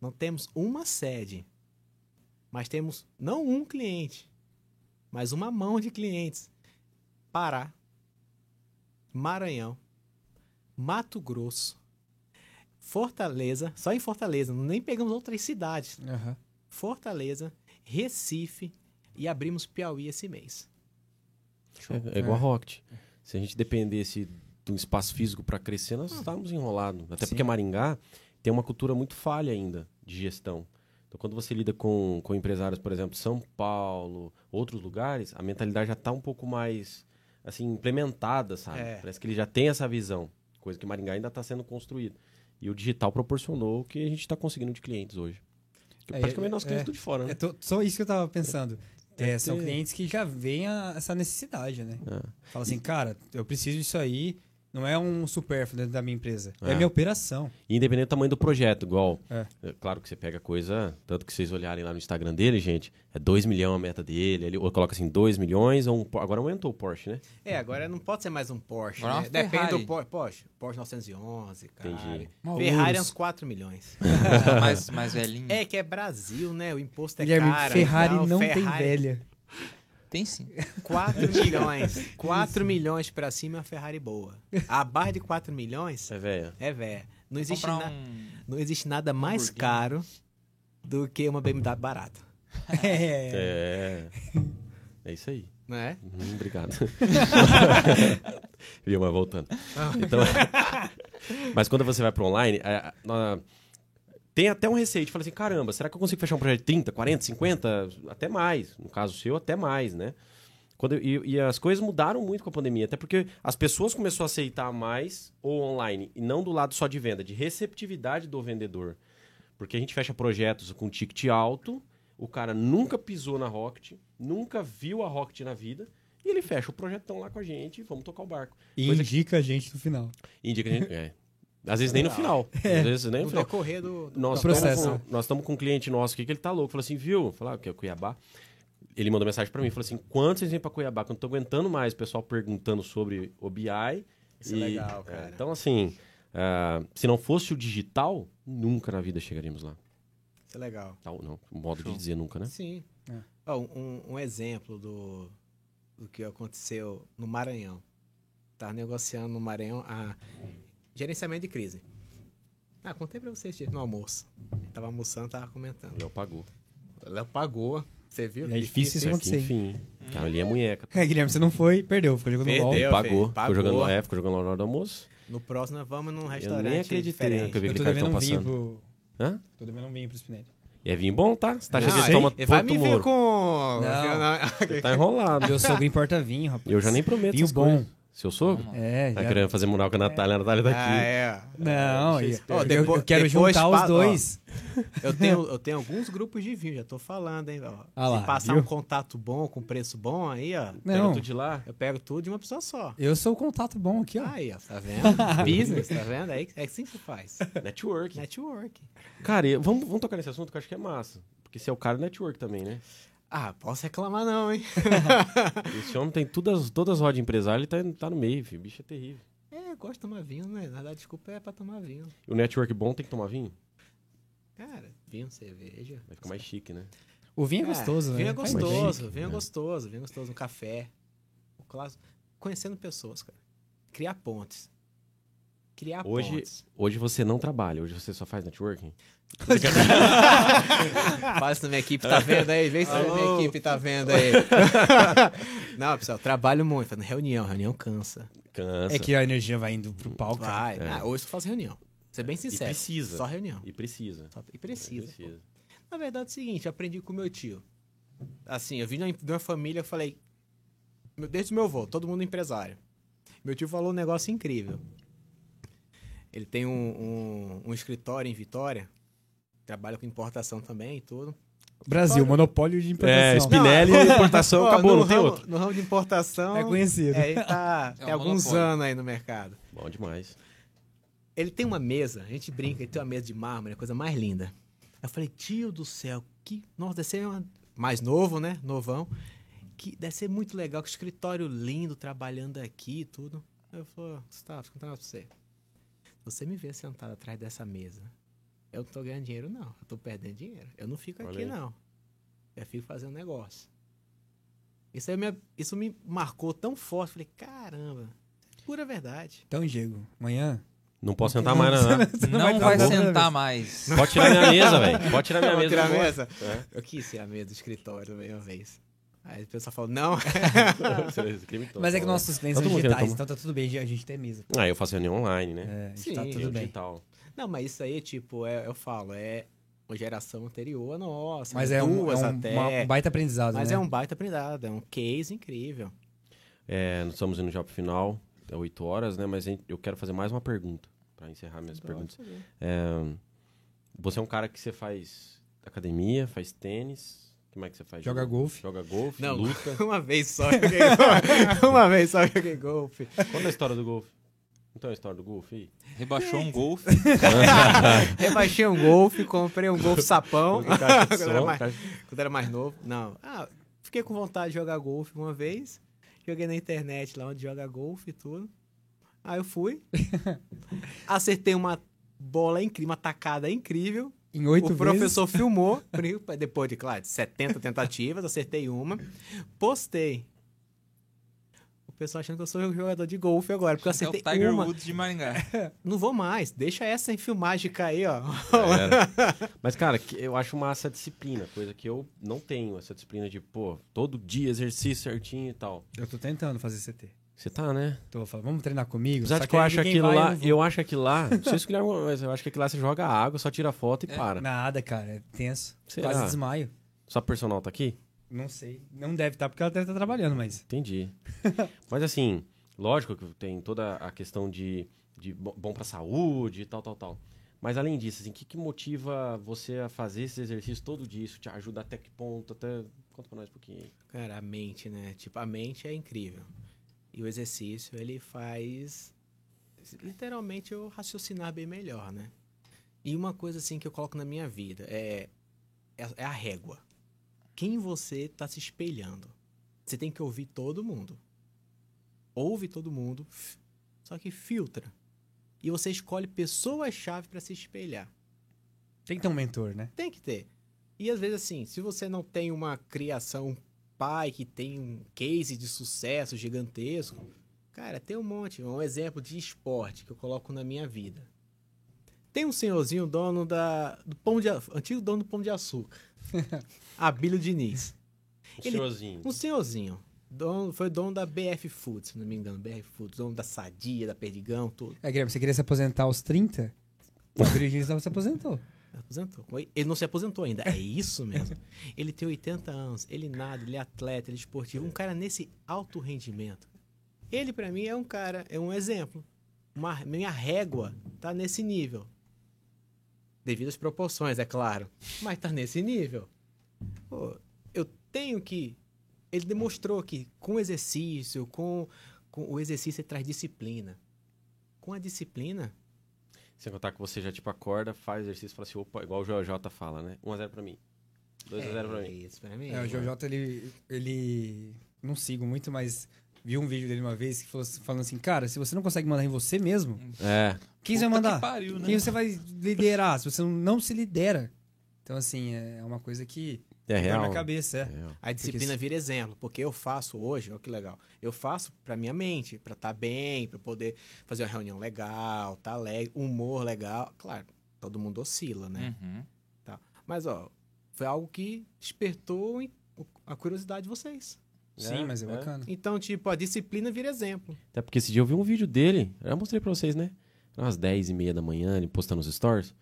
Não temos uma sede. Mas temos não um cliente, mas uma mão de clientes. Pará, Maranhão, Mato Grosso, Fortaleza, só em Fortaleza, nem pegamos outras cidades. Aham. Fortaleza, Recife e abrimos Piauí esse mês. É, é igual a Rocket. Se a gente dependesse de um espaço físico para crescer, nós estávamos enrolados. Até Sim. porque Maringá tem uma cultura muito falha ainda de gestão. Então, quando você lida com, com empresários, por exemplo, São Paulo, outros lugares, a mentalidade já está um pouco mais assim implementada, sabe? É. Parece que ele já tem essa visão, coisa que Maringá ainda está sendo construída. E o digital proporcionou o que a gente está conseguindo de clientes hoje. Que É, praticamente é, nossos clientes é. tudo de fora, né? É to- só isso que eu tava pensando. É, são clientes que já veem a- essa necessidade, né? É. Fala assim, cara, eu preciso disso aí. Não é um supérfluo dentro da minha empresa. É, É. minha operação. E Independente do tamanho do projeto, igual. É. é claro que você pega coisa, tanto que vocês olharem lá no Instagram dele, gente, é 2 milhões a meta dele, ele ou coloca assim 2 milhões, ou um, agora aumentou o Porsche, né? É, agora não pode ser mais um Porsche, Agora é né? Depende do Porsche. Porsche, Porsche 911, cara. Entendi. Ferrari é uns 4 milhões. mais, mais velhinho. É que é Brasil, né? O imposto é Guilherme, caro. Ferrari então, não tem Ferrari, velha. Tem sim. 4 milhões. 4 milhões pra cima é uma Ferrari boa. Abaixo de 4 milhões É velho. é velho. Não existe, na- um... não existe nada mais Lamborghini. caro do que uma BMW barata. É. É. É isso aí. Não é? Hum, obrigado. Viu, mas voltando. Então, mas quando você vai para online, é, na- tem até um receio de falar assim, caramba, será que eu consigo fechar um projeto de 30, 40, 50, até mais? No caso seu, até mais, né? Quando, e, e as coisas mudaram muito com a pandemia, até porque as pessoas começaram a aceitar mais o online, e não do lado só de venda, de receptividade do vendedor. Porque a gente fecha projetos com ticket alto, o cara nunca pisou na Rocket, nunca viu a Rocket na vida, e ele fecha o projetão lá com a gente e vamos tocar o barco. E Coisa que indica a gente no final. indica que a gente. É. Às vezes nem no final. Às vezes nem no No final. decorrer do. do- Nós processo. estamos com, nós estamos com um cliente nosso aqui que ele tá louco. Falou assim, viu? Falar que é o Cuiabá. Ele mandou mensagem pra mim, falou assim: quantos vocês vêm pra Cuiabá? Que eu não tô aguentando mais o pessoal perguntando sobre o BI. Isso é legal, cara. então, assim, ah, se não fosse o digital, nunca na vida chegaríamos lá. Isso é legal. Não, um modo de Show. dizer nunca, né? Sim. É. Ó, um, um exemplo do, do que aconteceu no Maranhão. Tava negociando no Maranhão a gerenciamento de crise. Ah, contei pra vocês no almoço. Tava almoçando, tava comentando. Léo pagou. Léo pagou. Você viu? É difícil isso acontecer. Enfim, cara, ali é munheca. É, Guilherme, você não foi, perdeu. Ficou jogando Perdeu. Eu, pagou, filho, ficou pagou. jogando, é, ficou jogando lá na hora do almoço. No próximo nós vamos num Eu restaurante nem acreditei diferente. que eu vi Eu aquele cartão um vinho passando. pro... Hã? Tô devendo um vinho pro Spinelli. E é vinho bom, tá? Você tá Não, achando que toma ele vai Porto me vir Moro. com... Tá enrolado. Meu sogro importa vinho, rapaz. Eu já nem prometo Vinho bom. coisas. Seu sogro? É, Tá já... querendo fazer moral com a Natália, a Natália tá aqui. Ah, é. Não, Deixa eu eu, depois- eu quero depois juntar os dois. Eu tenho, eu tenho alguns grupos de vinho, já tô falando, hein? Ó. Ah lá, Se passar viu? um contato bom, com preço bom aí, ó. Pega Não, tudo de lá. Eu pego tudo de uma pessoa só. eu sou o contato bom aqui, ó. Aí, ó, tá vendo? Business, tá vendo? Aí é assim que se faz. Network. Network. Cara, e vamos, vamos tocar nesse assunto que eu acho que é massa. Porque você é o cara do network também, né? Ah, posso reclamar não, hein? Esse homem tem todas, todas as rodas de empresário, ele tá, tá no meio, filho. O bicho é terrível. É, eu gosto de tomar vinho, né? Na verdade, desculpa é pra tomar vinho. E o network bom tem que tomar vinho? Cara, vinho, cerveja. Vai ficar mais chique, né? O vinho é É, gostoso, Vinho né? é Faz bem. gostoso, vinho é É. gostoso, vinho é gostoso. Um café. O clássico. Conhecendo pessoas, cara. Criar pontes. Criar Hoje- pontes. Hoje você não trabalha, hoje você só faz networking. Fala isso na minha equipe, tá vendo aí? Vê se a minha equipe tá vendo aí. Não, pessoal, trabalho muito. Fazendo reunião, reunião cansa. Cansa. É que a energia vai indo pro palco. Vai. É. Ah, hoje eu faço reunião. Ser bem sincero. precisa. Só reunião. E precisa. Só- E precisa. pô. Precisa. Na verdade é o seguinte, eu aprendi com meu tio. Assim, eu vim de uma- família, eu falei... Desde o meu avô, todo mundo empresário. Meu tio falou um negócio incrível. Ele tem um, um- um escritório em Vitória, trabalha com importação também e tudo. Brasil, monopólio de importação. É, Spinelli, importação, Ó, acabou, no não tem ramo- outro. No ramo de importação, É conhecido. é, ele tá, É tem um alguns monopólio. anos aí no mercado. Bom demais. Ele tem uma mesa, a gente brinca, ele tem uma mesa de mármore, a coisa mais linda. Eu falei, tio do céu, que. Nossa, deve ser uma- mais novo, né? Novão. Que deve ser muito legal, que escritório lindo, trabalhando aqui e tudo. Aí Eu falei, Gustavo, vou contar pra você. Você me vê sentado atrás dessa mesa. Eu não tô ganhando dinheiro, não. Eu tô perdendo dinheiro. Eu não fico Olha aqui, aí. não. Eu fico fazendo negócio. Isso, aí me, isso me marcou tão forte. Falei, caramba, pura verdade. Então, Diego, amanhã. Não posso sentar mais, não. né? Você Não, vai vai sentar mais. Pode tirar minha mesa, velho. Pode tirar minha Vou mesa. tirar a mesa? É. Eu quis ser a mesa do escritório uma vez. Aí o pessoal falou, não. Mas é que nossos clientes são Todo mundo digitais, então tá tudo bem, a gente tem mesa. Ah, eu faço reunião online, né? É, a gente Sim, tá tudo bem. Digital. não, mas isso aí, tipo, é- eu falo, é uma geração anterior à nossa. Mas né? é um, duas é um, até. uma- um baita aprendizado, mas né? é um baita aprendizado, é um case incrível. É, nós estamos indo já pro final, é 8 horas, né? Mas a eu quero fazer mais uma pergunta, pra encerrar minhas perguntas. É, você é um cara que você faz academia, faz tênis, o que mais que você faz? Joga golfe. Joga golfe, Não, luta. uma vez só joguei golfe. uma vez só joguei golfe. Conta a história do golfe. Então a história do golfe aí. Rebaixou um golfe. Rebaixei um golfe, comprei um golfe sapão. Quando, era mais, quando era mais novo. Não. Ah, fiquei com vontade de jogar golfe uma vez. Joguei na internet lá onde joga golfe e tudo. Aí eu fui. acertei uma bola incrível, uma tacada incrível. Em oito o vezes. professor filmou, depois de, claro, de 70 tentativas, acertei uma. Postei. O pessoal achando que eu sou jogador de golfe agora, porque eu Esse é o acertei Tiger uma. Woods de Maringá. Não vou mais, deixa essa em filmagem cair, ó. Era. Mas, cara, eu acho massa a disciplina, coisa que eu não tenho, essa disciplina de, pô, todo dia exercício certinho e tal. Eu tô tentando fazer CT. Você tá, né? Tô falando, vamos treinar comigo? Apesar Só de que eu aí acho aquilo lá, não vou. eu acho aquilo lá, não sei se o mas eu acho que aquilo lá você joga água, só tira foto e É. para. Nada, cara, é tenso. Será? Quase desmaio. Sua personal tá aqui? Não sei. Não deve estar porque ela deve estar trabalhando, mas. Entendi. Mas assim, lógico que tem toda a questão de, de bo- bom pra saúde e tal, tal, tal. Mas além disso, assim, o que, que motiva você a fazer esses exercícios todo dia? Isso te ajuda até que ponto? Até... Conta pra nós um pouquinho aí. Cara, a mente, né? Tipo, a mente é incrível. E o exercício, ele faz literalmente eu raciocinar bem melhor, né? E uma coisa assim que eu coloco na minha vida é, é, é a régua. Quem você tá se espelhando? Você tem que ouvir todo mundo. Ouve todo mundo, só que filtra. E você escolhe pessoas-chave para se espelhar. Tem que ter um mentor, né? Tem que ter. E às vezes, assim, se você não tem uma criação, pai que tem um case de sucesso gigantesco, cara, tem um monte. Um exemplo de esporte que eu coloco na minha vida. Tem um senhorzinho, dono da, do pão de, antigo dono do pão de açúcar. Abílio Diniz. Um Ele- senhorzinho. Um senhorzinho. Dono, foi dono da BF Foods, se não me engano. BF Foods, dono da Sadia, da Perdigão, tudo. É, Guilherme, você queria se aposentar aos 30? O Virgílio não se aposentou. Aposentou. Ele não se aposentou ainda. É isso mesmo. ele tem 80 anos, ele nada, ele é atleta, ele é esportivo. Um cara nesse alto rendimento. Ele, pra mim, é um cara, é um exemplo. Uma, minha régua tá nesse nível. Devido às proporções, é claro. Mas tá nesse nível. Pô, eu tenho que. Ele demonstrou que com exercício, com, com o exercício ele traz disciplina. Com a disciplina, Sem contar que você já, tipo, acorda, faz exercício e fala assim, opa, igual o JJ fala, né? 1x0 pra mim. 2x0 pra é mim. isso pra mim. É, o JJ, ele, ele. Não sigo muito, mas vi um vídeo dele uma vez que falou, falando assim: Cara, se você não consegue mandar em você mesmo, É. quem você vai Puta que mandar? pariu, né? Quem você vai liderar? Se você não se lidera. Então, assim, é uma coisa que É tá real. na minha cabeça. É É. A disciplina vira exemplo, porque eu faço hoje, olha que legal. Eu faço pra minha mente, pra estar bem, pra poder fazer uma reunião legal, tá alegre, humor legal. Claro, todo mundo oscila, né? Uhum. Mas, ó, foi algo que despertou em- a curiosidade de vocês. Sim, mas é é. bacana. Então, tipo, a disciplina vira exemplo. Até porque esse dia eu vi um vídeo dele, eu já mostrei pra vocês, né? Era umas 10 e meia da manhã, ele postando os stories,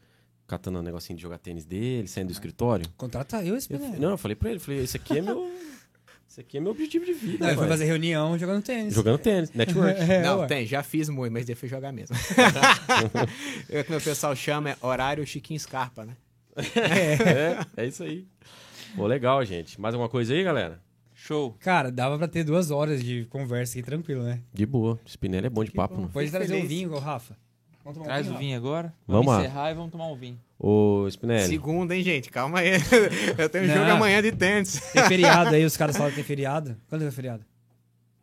catando um negocinho de jogar tênis dele, saindo do escritório. Contrata eu esse Eu, menino. não, eu falei pra ele, falei, esse aqui é meu. esse aqui é meu objetivo de vida. Não, foi pai. fazer reunião jogando tênis. Jogando tênis, network. É, Não, ué. tem, já fiz muito, mas depois jogar mesmo. é o que meu pessoal chama é horário Chiquinho Scarpa, né? é, é isso aí. Pô, legal, gente. Mais alguma coisa aí, galera? Show. Cara, dava pra ter duas horas de conversa aqui tranquilo, né? De boa. Spinelli é bom de Que papo, bom. não. Pode trazer um vinho Rafa. Vamos tomar um Traz vinho, o vinho agora. Vamos lá. encerrar e vamos tomar um vinho. Ô, Spinelli. Segunda, hein, gente? Calma aí. Eu tenho Não. jogo amanhã de tênis. Tem feriado aí, os caras falam que tem feriado. Quando é feriado?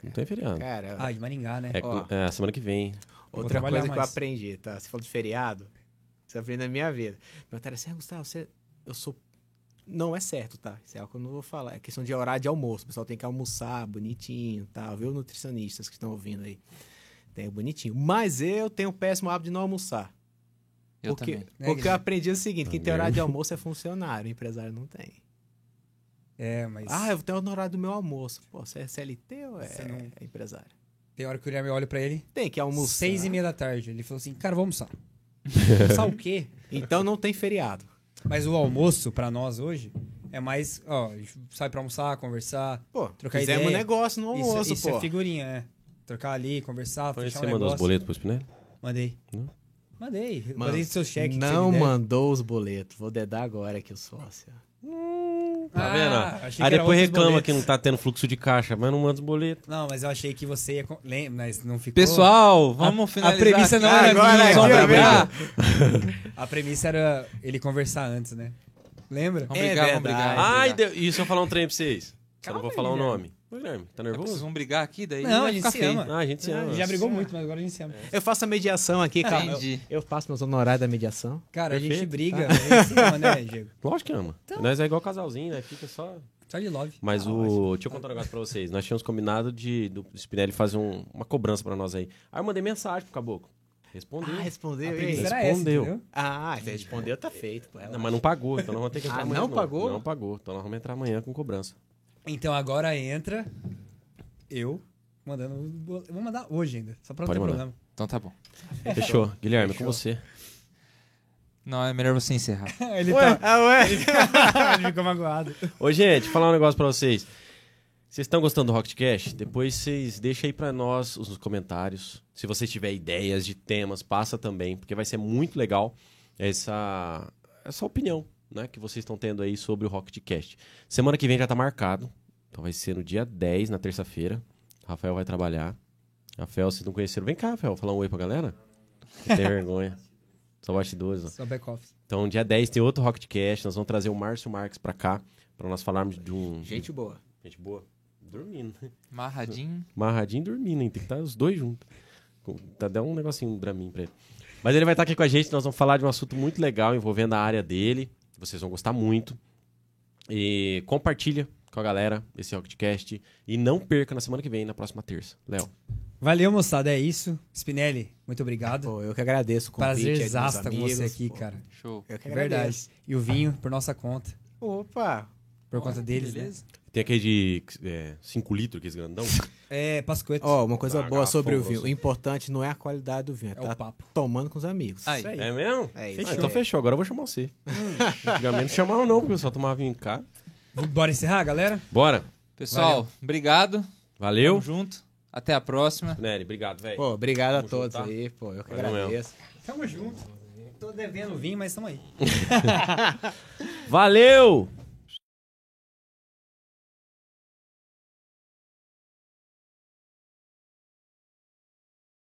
Não tem feriado. Cara, Ah, de Maringá, né? É, Ó. é a semana que vem. Outra coisa que eu mais. aprendi, tá? Você falou de feriado. Isso eu aprendi na minha vida. Perguntaram assim, ah, Gustavo, você... eu sou. Não é certo, tá? Isso é algo que eu não vou falar. É questão de horário de almoço. O pessoal tem que almoçar bonitinho, tá? Viu, nutricionistas que estão ouvindo aí? Tem bonitinho. Mas eu tenho o péssimo hábito de não almoçar. Eu porque também. Né, porque eu Guilherme? aprendi o seguinte: quem tem horário de almoço é funcionário, o empresário não tem. É, mas Ah, eu tenho no horário do meu almoço. Pô, você é CLT ou é, Você não- é empresário? tem hora que o Guilherme olha pra ele, Tem que almoçar. seis e meia da tarde. Ele falou assim, cara, vamos almoçar. almoçar o quê? Então não tem feriado. Mas o almoço, pra nós hoje, é mais, ó, a gente sai pra almoçar, conversar. Pô, Trocar fizemos ideia. negócio no almoço, isso isso pô. é figurinha, é. Trocar ali, conversar, Foi fechar você um mandou os boletos pro Spinelli? Mandei. Não? Mandei. Mano, Mandei seu cheque. que não mandou os boletos. Vou dedar agora aqui o sócio. Tá Ah, vendo? Aí depois reclama boletos. que não tá tendo fluxo de caixa, mas não manda os boletos. Não, mas eu achei que você ia... con- Lem- Mas não ficou... Pessoal, vamos finalizar. premissa aqui. não era Agora, minha, Vamos aqui, brigar? A premissa era ele conversar antes, né? Lembra? Vamos É brigar, vamos verdade. brigar. Ai, deu... e se eu falar um trem pra vocês? Só não Calma vou aí, falar o Guilherme. nome. Guilherme, tá Vocês nervoso? vão brigar aqui, daí Não, a gente se feio. ama. Ah, a gente se ama. Já brigou muito, mas agora a gente se ama. Eu faço a mediação aqui, calma. Eu, Entendi. eu faço meus honorários da mediação. Cara, a gente Perfeito. briga, a gente se ama, né, Diego? Lógico que ama. Nós é igual casalzinho, né? Fica só... Só de love. Mas o... Deixa eu contar um negócio pra vocês. Nós tínhamos combinado de do Spinelli fazer um- uma cobrança pra nós aí. Aí eu mandei mensagem pro Caboclo. Respondeu. Ah, respondeu. Essa, Respondeu. entendeu? Ah, você respondeu, tá feito. Pô, Não, mas não pagou, então nós vamos ter que entrar Ah, amanhã. não pagou? Não pagou. Então nós vamos entrar amanhã com cobrança. Então agora entra eu mandando... eu Vou mandar hoje ainda, só pra não Pode ter mandar. problema. Então tá bom. Fechou. Guilherme, Fechou. com você. Não, é melhor você encerrar. ele Ué, tá... ah, ué. ele ficou magoado. Ô, gente, falar um negócio pra vocês. Vocês estão gostando do Rocketcast? Depois vocês deixem aí pra nós os comentários. Se você tiver ideias de temas, passa também, porque vai ser muito legal essa, essa opinião né, que vocês estão tendo aí sobre o Rocketcast. Semana que vem já tá marcado. Então vai ser no dia 10, na terça-feira. Rafael vai trabalhar. Rafael, vocês não conheceram? Vem cá, Rafael, falar um oi pra galera. Não tem vergonha. Só bastidores, ó. Só back-office. Então, dia 10 tem outro Rocketcast. Nós vamos trazer o Márcio Marques pra cá, pra nós falarmos de um... Gente boa. Gente boa. Dormindo. Marradinho. Marradinho e dormindo, hein? Tem que estar os dois juntos. Tá dando um negocinho pra mim, pra ele. Mas ele vai estar aqui com a gente. Nós vamos falar de um assunto muito legal envolvendo a área dele. Vocês vão gostar muito. E compartilha com a galera esse Rocketcast. E não perca na semana que vem, na próxima terça. Léo. Valeu, moçada, é isso. Spinelli, muito obrigado. Pô, eu que agradeço o convite. Prazer dos exasta com você aqui, pô. cara. Show. Eu que Verdade. agradeço. E o vinho, por nossa conta. Opa. Por conta deles, né? Beleza. Tem aquele de 5 litros, aquele grandão. É, Pascoeto. Ó, uma coisa Ah, boa sobre o vinho. você. O importante não é a qualidade do vinho, é é o tá papo. tomando com os amigos. Aí. Isso aí. É mesmo? É Ah, isso. então aí. fechou. Agora eu vou chamar você. Antigamente não chamava não, porque eu só tomava vinho em casa. Bora encerrar, galera? Bora. Pessoal, obrigado. Valeu. Tamo junto. Até a próxima. Nery, obrigado, velho. Pô, obrigado a Tamo todos junto, tá? aí, pô. Eu que Valeu mesmo. agradeço. Tamo junto. Tô devendo vinho, mas tamo aí. Valeu!